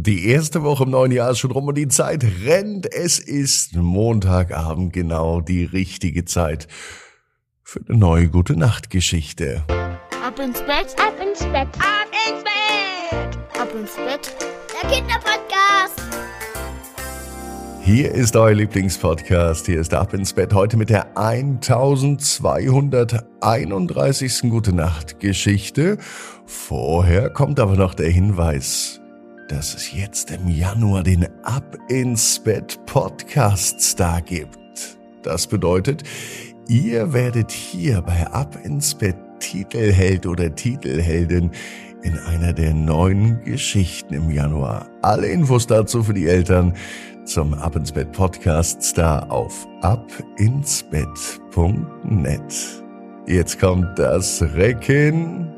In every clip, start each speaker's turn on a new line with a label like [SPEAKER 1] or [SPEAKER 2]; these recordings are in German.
[SPEAKER 1] Die erste Woche im neuen Jahr ist schon rum und die Zeit rennt. Es ist Montagabend genau die richtige Zeit für eine neue gute Nachtgeschichte.
[SPEAKER 2] Ab ins Bett, ab ins Bett, ab ins Bett, ab ins Bett. Der Kinderpodcast.
[SPEAKER 1] Hier ist euer Lieblingspodcast. Hier ist Ab ins Bett heute mit der 1231. Gute Nacht Geschichte. Vorher kommt aber noch der Hinweis dass es jetzt im Januar den Ab ins Bett Podcast Star gibt. Das bedeutet, ihr werdet hier bei Ab ins Bett Titelheld oder Titelheldin in einer der neuen Geschichten im Januar. Alle Infos dazu für die Eltern zum Ab ins Bett Podcast Star auf abinsbett.net. Jetzt kommt das Recken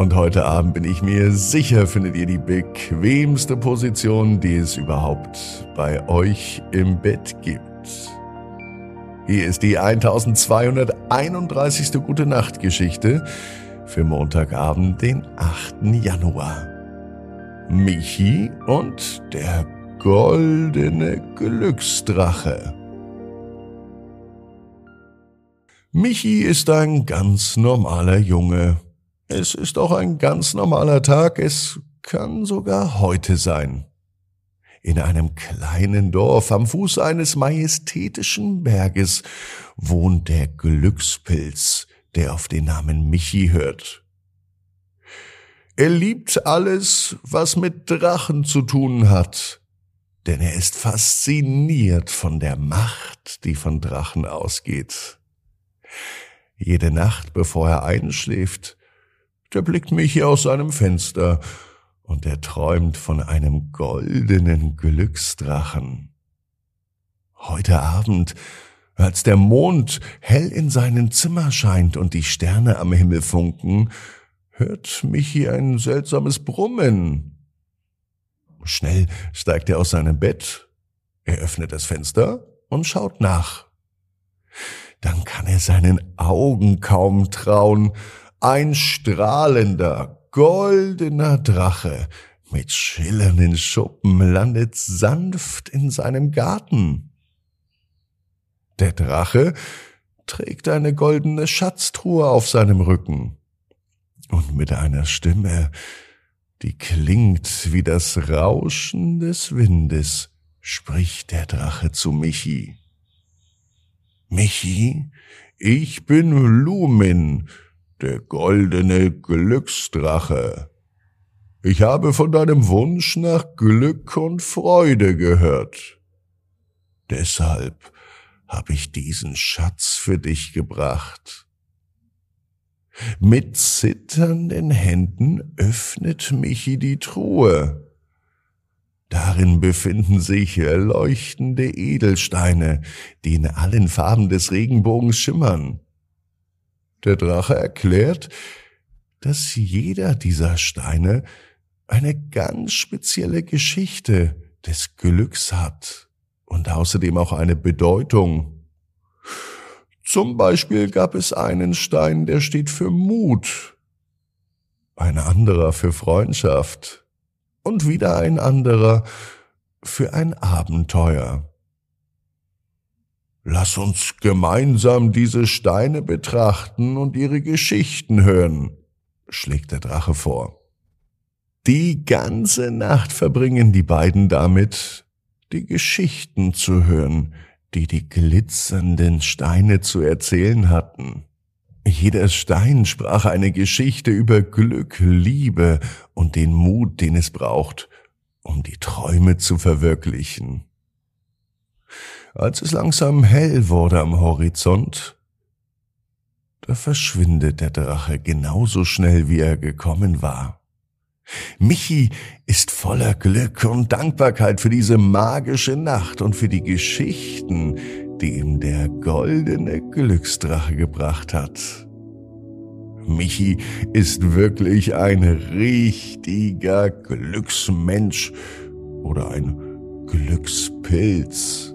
[SPEAKER 1] Und heute Abend bin ich mir sicher, findet ihr die bequemste Position, die es überhaupt bei euch im Bett gibt. Hier ist die 1231. Gute Nacht Geschichte für Montagabend, den 8. Januar. Michi und der goldene Glücksdrache. Michi ist ein ganz normaler Junge es ist auch ein ganz normaler Tag, es kann sogar heute sein. In einem kleinen Dorf am Fuß eines majestätischen Berges wohnt der Glückspilz, der auf den Namen Michi hört. Er liebt alles, was mit Drachen zu tun hat, denn er ist fasziniert von der Macht, die von Drachen ausgeht. Jede Nacht, bevor er einschläft, der blickt mich hier aus seinem Fenster und er träumt von einem goldenen Glücksdrachen. Heute Abend, als der Mond hell in seinem Zimmer scheint und die Sterne am Himmel funken, hört Michi ein seltsames Brummen. Schnell steigt er aus seinem Bett, er öffnet das Fenster und schaut nach. Dann kann er seinen Augen kaum trauen, ein strahlender, goldener Drache mit schillernden Schuppen landet sanft in seinem Garten. Der Drache trägt eine goldene Schatztruhe auf seinem Rücken und mit einer Stimme, die klingt wie das Rauschen des Windes, spricht der Drache zu Michi. Michi, ich bin Lumin, der goldene Glücksdrache. Ich habe von deinem Wunsch nach Glück und Freude gehört. Deshalb habe ich diesen Schatz für dich gebracht. Mit zitternden Händen öffnet Michi die Truhe. Darin befinden sich leuchtende Edelsteine, die in allen Farben des Regenbogens schimmern. Der Drache erklärt, dass jeder dieser Steine eine ganz spezielle Geschichte des Glücks hat und außerdem auch eine Bedeutung. Zum Beispiel gab es einen Stein, der steht für Mut, ein anderer für Freundschaft und wieder ein anderer für ein Abenteuer. Lass uns gemeinsam diese Steine betrachten und ihre Geschichten hören, schlägt der Drache vor. Die ganze Nacht verbringen die beiden damit, die Geschichten zu hören, die die glitzernden Steine zu erzählen hatten. Jeder Stein sprach eine Geschichte über Glück, Liebe und den Mut, den es braucht, um die Träume zu verwirklichen. Als es langsam hell wurde am Horizont, da verschwindet der Drache genauso schnell, wie er gekommen war. Michi ist voller Glück und Dankbarkeit für diese magische Nacht und für die Geschichten, die ihm der goldene Glücksdrache gebracht hat. Michi ist wirklich ein richtiger Glücksmensch oder ein Glückspilz,